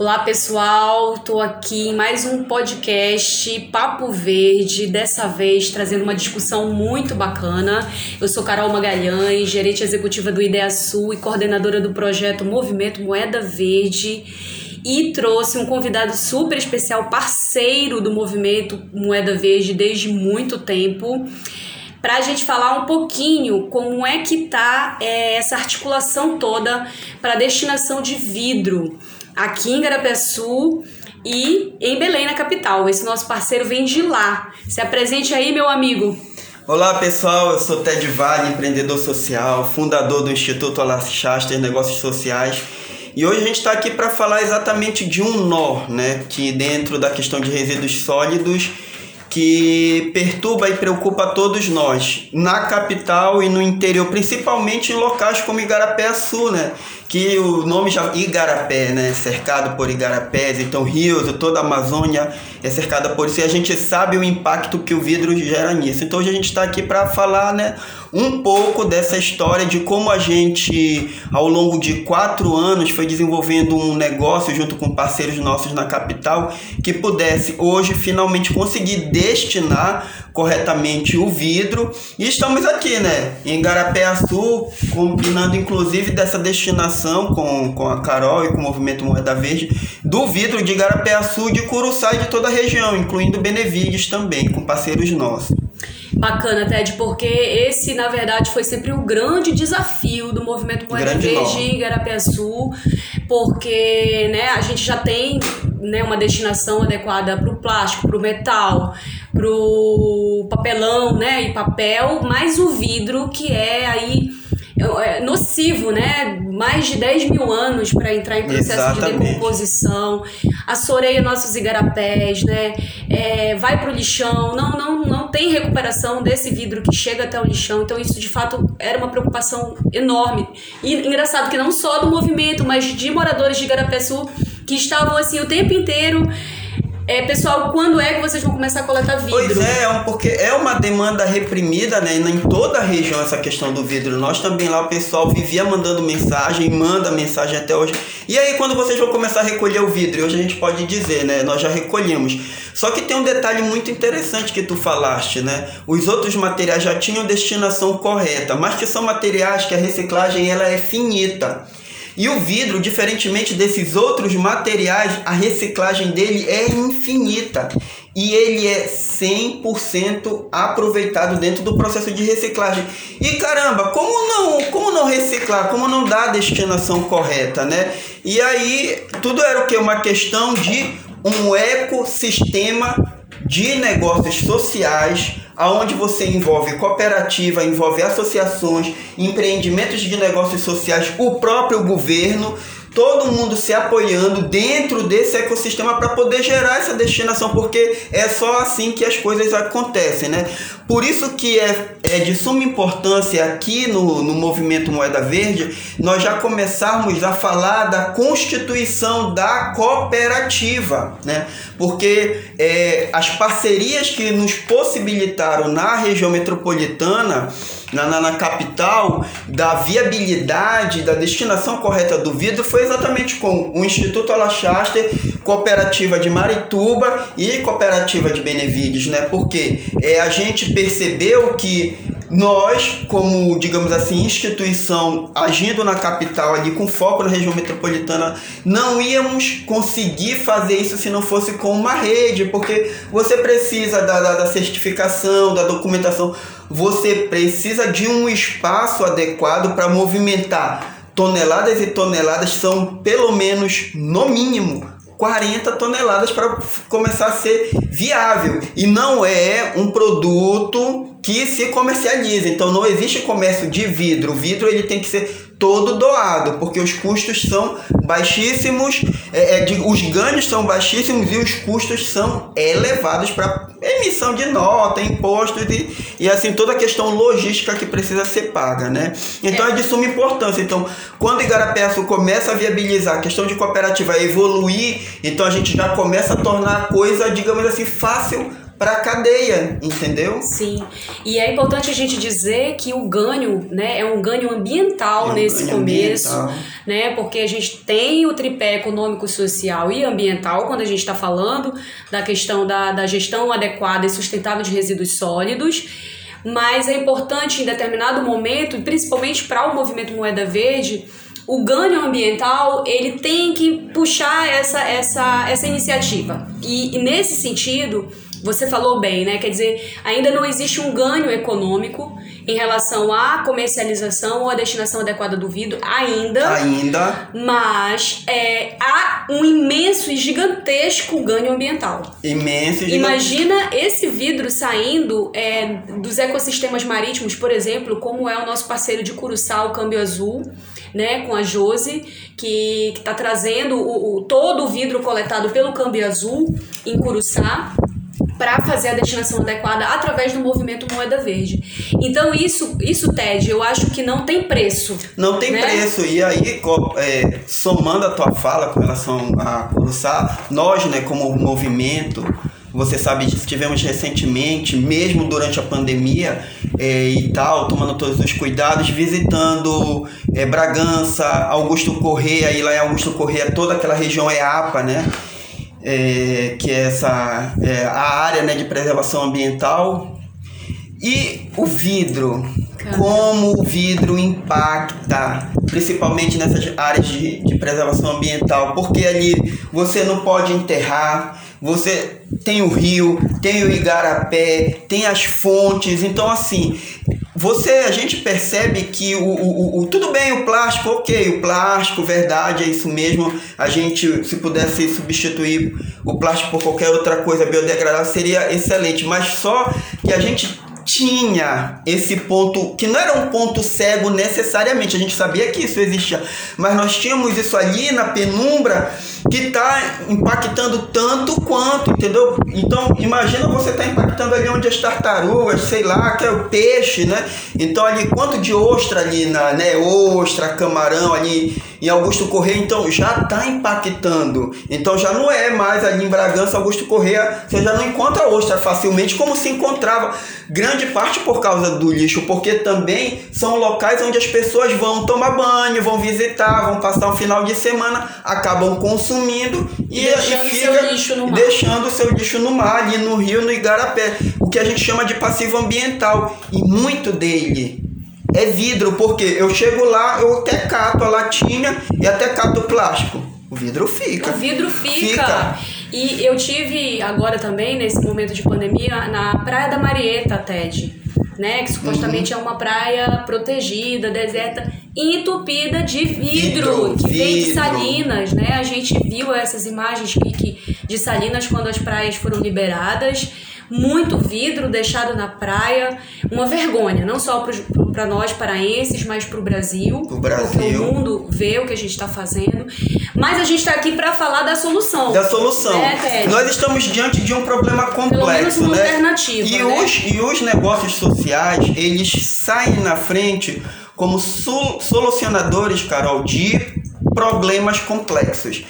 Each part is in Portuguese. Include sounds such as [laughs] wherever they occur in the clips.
Olá pessoal, estou aqui em mais um podcast Papo Verde, dessa vez trazendo uma discussão muito bacana. Eu sou Carol Magalhães, gerente executiva do Ideia Sul e coordenadora do projeto Movimento Moeda Verde. E trouxe um convidado super especial, parceiro do movimento Moeda Verde desde muito tempo, para a gente falar um pouquinho como é que tá é, essa articulação toda para destinação de vidro aqui em Garapeçu e em Belém, na capital. Esse nosso parceiro vem de lá. Se apresente aí, meu amigo. Olá pessoal, eu sou Ted Vale, empreendedor social, fundador do Instituto Alas Shaster Negócios Sociais. E hoje a gente está aqui para falar exatamente de um nó, né? Que dentro da questão de resíduos sólidos que perturba e preocupa todos nós, na capital e no interior, principalmente em locais como Igarapé Sul, né? Que o nome já Igarapé, né, cercado por igarapés, então rios, toda a Amazônia é cercada por isso e a gente sabe o impacto que o vidro gera nisso. Então hoje a gente está aqui para falar, né, um pouco dessa história de como a gente, ao longo de quatro anos, foi desenvolvendo um negócio junto com parceiros nossos na capital que pudesse hoje finalmente conseguir destinar corretamente o vidro. E estamos aqui, né, em Garapé-Açu, combinando inclusive dessa destinação com, com a Carol e com o Movimento Moeda Verde, do vidro de Garapé-Açu, de Curuçá e de toda a região, incluindo Benevides também, com parceiros nossos. Bacana, Ted, porque esse, na verdade, foi sempre o grande desafio do movimento Moeda Verde em Garapé-Açu, porque né, a gente já tem né, uma destinação adequada para o plástico, para o metal, para o papelão né, e papel, mais o vidro, que é aí nocivo, né? Mais de 10 mil anos para entrar em processo Exatamente. de decomposição, assoreia nossos igarapés, né? É, vai para o lixão, não, não, não tem recuperação desse vidro que chega até o lixão. Então, isso de fato era uma preocupação enorme. E engraçado que não só do movimento, mas de moradores de Igarapé Sul que estavam assim o tempo inteiro é, pessoal, quando é que vocês vão começar a coletar vidro? Pois é, é porque é uma demanda reprimida, né? Em toda a região essa questão do vidro. Nós também lá, o pessoal vivia mandando mensagem, manda mensagem até hoje. E aí, quando vocês vão começar a recolher o vidro? Hoje a gente pode dizer, né? Nós já recolhemos. Só que tem um detalhe muito interessante que tu falaste, né? Os outros materiais já tinham destinação correta, mas que são materiais que a reciclagem ela é finita. E o vidro, diferentemente desses outros materiais, a reciclagem dele é infinita e ele é 100% aproveitado dentro do processo de reciclagem. E caramba, como não, como não reciclar? Como não dar a destinação correta, né? E aí tudo era o que uma questão de um ecossistema de negócios sociais aonde você envolve cooperativa, envolve associações, empreendimentos de negócios sociais, o próprio governo, todo mundo se apoiando dentro desse ecossistema para poder gerar essa destinação, porque é só assim que as coisas acontecem, né? Por isso que é, é de suma importância aqui no, no movimento Moeda Verde nós já começarmos a falar da constituição da cooperativa, né? Porque é, as parcerias que nos possibilitaram na região metropolitana na, na, na, capital da viabilidade, da destinação correta do vidro foi exatamente com o Instituto Alachaster, Cooperativa de Marituba e Cooperativa de Benevides, né? Porque é, a gente percebeu que nós, como, digamos assim, instituição agindo na capital ali com foco na região metropolitana, não íamos conseguir fazer isso se não fosse com uma rede, porque você precisa da, da, da certificação, da documentação, você precisa de um espaço adequado para movimentar. Toneladas e toneladas, são pelo menos, no mínimo, 40 toneladas para começar a ser viável. E não é um produto que se comercializa. Então não existe comércio de vidro. O vidro ele tem que ser todo doado, porque os custos são baixíssimos, é, é, de, os ganhos são baixíssimos e os custos são elevados para emissão de nota, impostos e, e assim toda a questão logística que precisa ser paga, né? Então é, é de suma importância. Então, quando Igarapé começa a viabilizar a questão de cooperativa, evoluir, então a gente já começa a tornar a coisa, digamos assim, fácil para a cadeia, entendeu? Sim. E é importante a gente dizer que o ganho, né, é um ganho ambiental é um nesse ganho começo, ambiental. né? Porque a gente tem o tripé econômico, social e ambiental quando a gente está falando da questão da, da gestão adequada e sustentável de resíduos sólidos mas é importante em determinado momento, principalmente para o movimento Moeda Verde, o ganho ambiental ele tem que puxar essa, essa, essa iniciativa. E, e nesse sentido, você falou bem, né? Quer dizer, ainda não existe um ganho econômico em relação à comercialização ou à destinação adequada do vidro, ainda. Ainda. Mas é, há um imenso e gigantesco ganho ambiental. Imenso e Imagina esse vidro saindo é, dos ecossistemas marítimos, por exemplo, como é o nosso parceiro de Curuçá, o Câmbio Azul, né, com a Jose, que está trazendo o, o, todo o vidro coletado pelo Câmbio Azul em Curuçá para fazer a destinação adequada através do movimento Moeda Verde. Então isso, isso Ted, eu acho que não tem preço. Não tem né? preço. E aí, é, somando a tua fala com relação a Curuçá, nós, né, como movimento, você sabe disso, tivemos recentemente, mesmo durante a pandemia é, e tal, tomando todos os cuidados, visitando é, Bragança, Augusto Correia, e lá em Augusto Correia toda aquela região é APA, né? É, que é essa é, a área né, de preservação ambiental. E o vidro como o vidro impacta principalmente nessas áreas de, de preservação ambiental porque ali você não pode enterrar você tem o rio tem o igarapé tem as fontes. Então assim você a gente percebe que o, o, o, tudo bem o plástico ok o plástico verdade é isso mesmo. A gente se pudesse substituir o plástico por qualquer outra coisa biodegradável seria excelente. Mas só que a gente tinha esse ponto que não era um ponto cego necessariamente a gente sabia que isso existia mas nós tínhamos isso ali na penumbra que está impactando tanto quanto, entendeu? Então, imagina você tá impactando ali onde as tartarugas, sei lá, que é o peixe, né? Então, ali, quanto de ostra ali, na, né? Ostra, camarão ali em Augusto Correia, então já está impactando. Então, já não é mais ali em Bragança, Augusto Correia, você já não encontra ostra facilmente como se encontrava. Grande parte por causa do lixo, porque também são locais onde as pessoas vão tomar banho, vão visitar, vão passar um final de semana, acabam consumindo e, e fica deixando o seu lixo no mar, ali no rio, no igarapé. O que a gente chama de passivo ambiental. E muito dele é vidro, porque eu chego lá, eu até cato a latinha e até cato o plástico. O vidro fica. O vidro fica. fica. E eu tive agora também, nesse momento de pandemia, na Praia da Marieta, Ted. Né, que supostamente uhum. é uma praia protegida, deserta entupida de vidro, vidro que vidro. vem de Salinas, né? A gente viu essas imagens que, que, de Salinas quando as praias foram liberadas. Muito vidro deixado na praia, uma vergonha, não só para nós paraenses, mas para o Brasil, para o mundo ver o que a gente está fazendo. Mas a gente está aqui para falar da solução. Da solução. Né, nós estamos diante de um problema complexo, né? Alternativa, e, né? os, e os negócios sociais, eles saem na frente como solucionadores, Carol, de problemas complexos.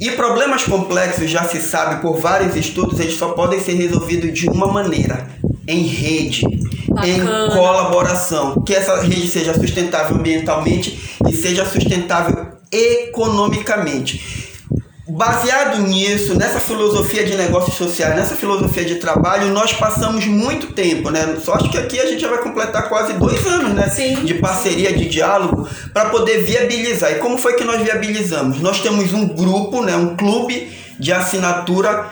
E problemas complexos, já se sabe por vários estudos, eles só podem ser resolvidos de uma maneira: em rede, Bacana. em colaboração. Que essa rede seja sustentável ambientalmente e seja sustentável economicamente. Baseado nisso, nessa filosofia de negócios sociais, nessa filosofia de trabalho, nós passamos muito tempo, né? Só acho que aqui a gente já vai completar quase dois anos, né? Sim. De parceria, de diálogo, para poder viabilizar. E como foi que nós viabilizamos? Nós temos um grupo, né? Um clube de assinatura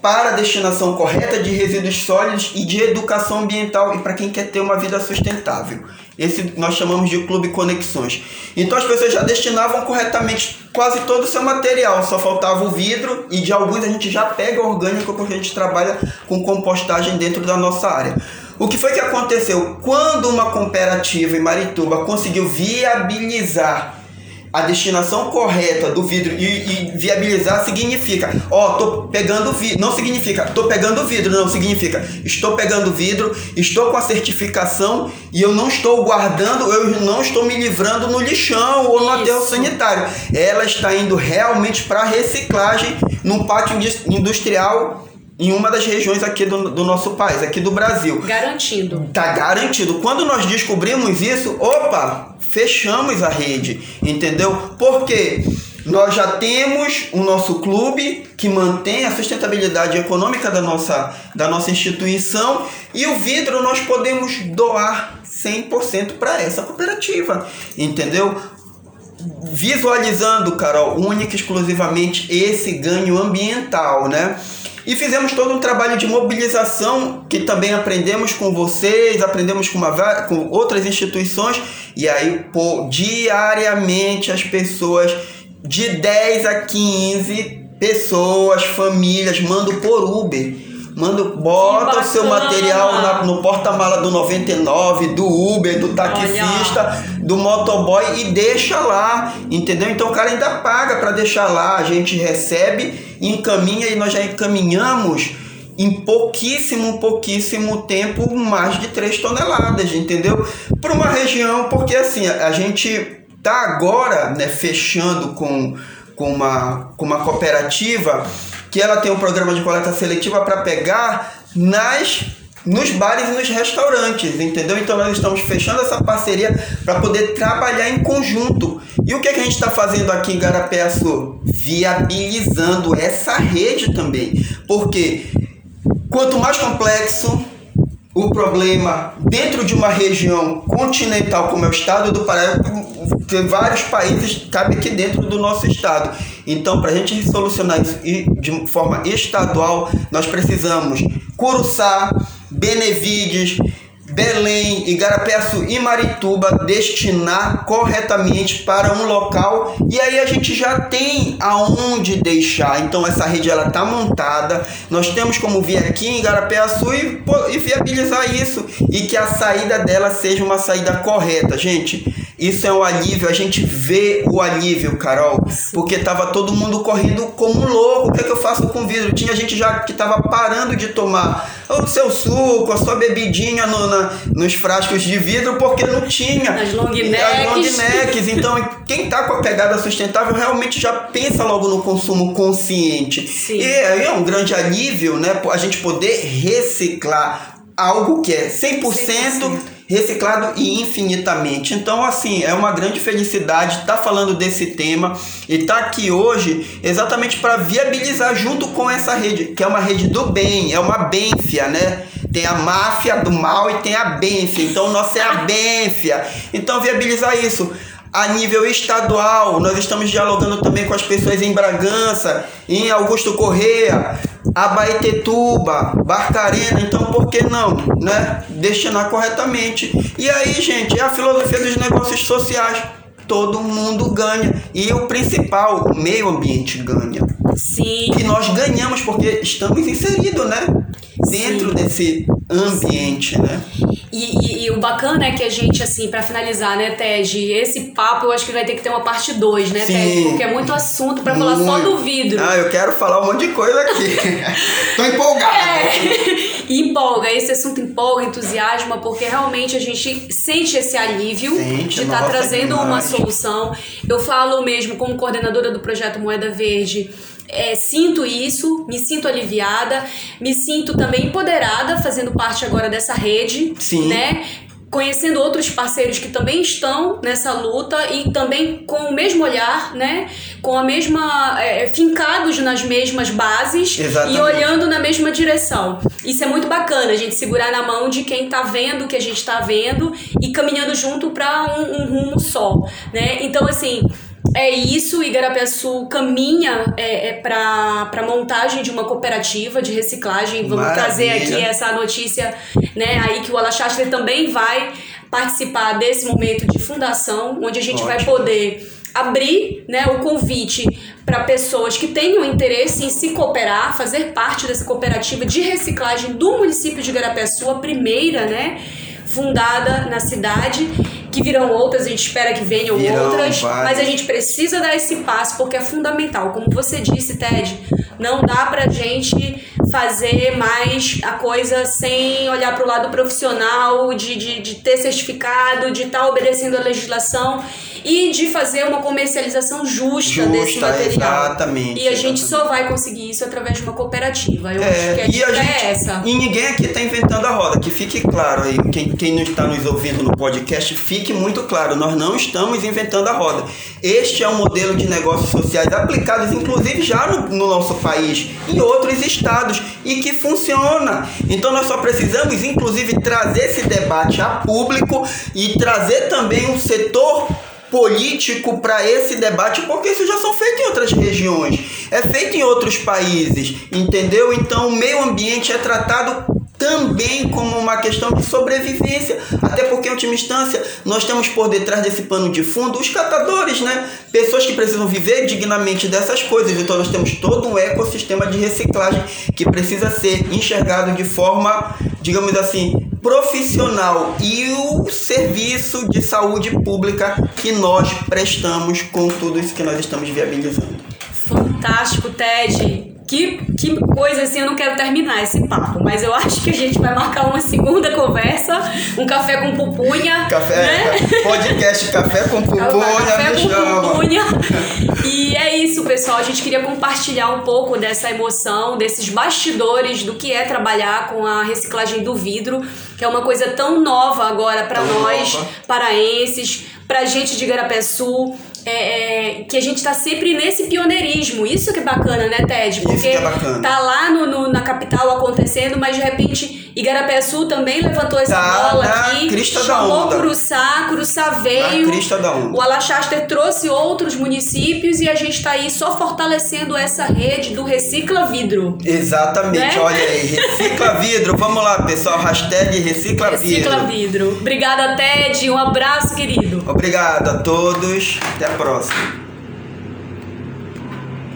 para a destinação correta de resíduos sólidos e de educação ambiental e para quem quer ter uma vida sustentável. Esse nós chamamos de Clube Conexões. Então as pessoas já destinavam corretamente quase todo o seu material, só faltava o vidro e de alguns a gente já pega orgânico porque a gente trabalha com compostagem dentro da nossa área. O que foi que aconteceu? Quando uma cooperativa em Marituba conseguiu viabilizar a destinação correta do vidro e, e viabilizar significa, ó, tô pegando vidro, não significa tô pegando vidro, não significa estou pegando vidro, estou com a certificação e eu não estou guardando, eu não estou me livrando no lixão ou no aterro sanitário. Ela está indo realmente para reciclagem num pátio industrial em uma das regiões aqui do, do nosso país, aqui do Brasil. Garantido. Tá garantido. Quando nós descobrimos isso, opa, fechamos a rede, entendeu? Porque nós já temos o nosso clube que mantém a sustentabilidade econômica da nossa, da nossa instituição e o vidro nós podemos doar 100% para essa cooperativa, entendeu? Visualizando, Carol, única e exclusivamente esse ganho ambiental, né? E fizemos todo um trabalho de mobilização que também aprendemos com vocês, aprendemos com, uma, com outras instituições, e aí, pô, diariamente as pessoas de 10 a 15 pessoas, famílias, mandam por Uber Manda, bota o seu material na, no porta-mala do 99, do Uber, do taxista, Olha. do motoboy e deixa lá, entendeu? Então o cara ainda paga para deixar lá, a gente recebe, encaminha e nós já encaminhamos em pouquíssimo, pouquíssimo tempo mais de 3 toneladas, entendeu? Para uma região, porque assim, a gente tá agora, né, fechando com, com, uma, com uma cooperativa que ela tem um programa de coleta seletiva para pegar nas nos bares e nos restaurantes, entendeu? Então nós estamos fechando essa parceria para poder trabalhar em conjunto. E o que, é que a gente está fazendo aqui em Garapé? Viabilizando essa rede também. Porque quanto mais complexo o problema dentro de uma região continental como é o estado do Pará, tem vários países cabe aqui dentro do nosso estado. Então, para a gente solucionar isso de forma estadual, nós precisamos Curuçá, Benevides, Belém, Igarapé-Açu e Marituba destinar corretamente para um local e aí a gente já tem aonde deixar. Então essa rede ela está montada, nós temos como vir aqui em Igarapé-Açu e, e viabilizar isso e que a saída dela seja uma saída correta, gente. Isso é um alívio, a gente vê o alívio, Carol, porque tava todo mundo correndo como louco. O que é que eu faço com vidro? Tinha gente já que tava parando de tomar o seu suco, a sua bebidinha no, na, nos frascos de vidro, porque não tinha. As long necks. As long necks. Então, quem tá com a pegada sustentável realmente já pensa logo no consumo consciente. Sim. E é um grande alívio, né? A gente poder reciclar algo que é 100%, 100% reciclado e infinitamente. Então, assim, é uma grande felicidade estar tá falando desse tema e estar tá aqui hoje exatamente para viabilizar junto com essa rede, que é uma rede do bem, é uma bênfia, né? Tem a máfia do mal e tem a bênfia. Então, nossa é a bênfia. Então, viabilizar isso a nível estadual. Nós estamos dialogando também com as pessoas em Bragança, em Augusto Correia, Abaetetuba, Barcarena, então por que não, né? Destinar corretamente. E aí, gente, é a filosofia dos negócios sociais. Todo mundo ganha. E o principal, o meio ambiente ganha. Sim. Que nós ganhamos porque estamos inseridos, né? Dentro Sim. desse ambiente, né? E, e, e, o bacana é que a gente, assim, para finalizar, né, Tej, esse papo eu acho que vai ter que ter uma parte 2, né, Tej? Porque é muito assunto para falar só do vidro. Ah, eu quero falar um monte de coisa aqui. [laughs] Tô empolgada. É. [laughs] empolga, esse assunto empolga, entusiasma, porque realmente a gente sente esse alívio sente, de estar tá trazendo demais. uma solução. Eu falo mesmo como coordenadora do projeto Moeda Verde é, sinto isso, me sinto aliviada, me sinto também empoderada fazendo parte agora dessa rede, Sim. né? Conhecendo outros parceiros que também estão nessa luta e também com o mesmo olhar, né? Com a mesma. É, fincados nas mesmas bases Exatamente. e olhando na mesma direção. Isso é muito bacana, a gente segurar na mão de quem tá vendo o que a gente tá vendo e caminhando junto para um, um rumo só, né? Então, assim é isso, Igarapé-Sul caminha é, é para a montagem de uma cooperativa de reciclagem. Vamos Maravilha. trazer aqui essa notícia, né? Aí que o Alachastre também vai participar desse momento de fundação, onde a gente Ótimo. vai poder abrir né, o convite para pessoas que tenham interesse em se cooperar, fazer parte dessa cooperativa de reciclagem do município de Igarapé-Sul, a primeira, né? fundada na cidade, que virão outras, a gente espera que venham virão, outras, várias. mas a gente precisa dar esse passo porque é fundamental. Como você disse, Ted, não dá pra gente fazer mais a coisa sem olhar para o lado profissional, de, de, de ter certificado, de estar tá obedecendo a legislação e de fazer uma comercialização justa, justa desse material. Exatamente. E a gente só vai conseguir isso através de uma cooperativa. Eu é, acho que a e a é gente, é essa. E ninguém aqui está inventando a roda, que fique claro aí, quem, quem não está nos ouvindo no podcast, fique muito claro, nós não estamos inventando a roda. Este é um modelo de negócios sociais aplicados, inclusive, já no, no nosso país, em outros estados, e que funciona. Então nós só precisamos, inclusive, trazer esse debate a público e trazer também um setor político para esse debate, porque isso já são feitos em outras regiões, é feito em outros países, entendeu? Então o meio ambiente é tratado também como uma questão de sobrevivência, até porque em última instância nós temos por detrás desse pano de fundo os catadores, né? Pessoas que precisam viver dignamente dessas coisas. Então nós temos todo um ecossistema de reciclagem que precisa ser enxergado de forma, digamos assim, profissional e o serviço de saúde pública que nós prestamos com tudo isso que nós estamos viabilizando. Fantástico, Ted. Que, que coisa assim, eu não quero terminar esse papo, mas eu acho que a gente vai marcar uma segunda conversa, um café com pupunha. Café, né? podcast Café com Pupunha, café com chama. Pupunha. E é isso, pessoal. A gente queria compartilhar um pouco dessa emoção, desses bastidores do que é trabalhar com a reciclagem do vidro, que é uma coisa tão nova agora para nós, nova. paraenses, pra gente de Garapé Sul é, é, que a gente tá sempre nesse pioneirismo. Isso que é bacana, né, Ted? Porque é tá lá no, no, na capital acontecendo, mas de repente Igarapé Sul também levantou essa tá bola aqui. Crista chamou da onda. Curuçá, Curuçá veio. Na crista da onda. O Alachaster trouxe outros municípios e a gente tá aí só fortalecendo essa rede do Recicla Vidro. Exatamente, né? olha aí. Recicla [laughs] Vidro. Vamos lá, pessoal. Hashtag Recicla, Vidro. Recicla Vidro. Obrigada, Ted. Um abraço, querido. Obrigado a todos. Até a próxima.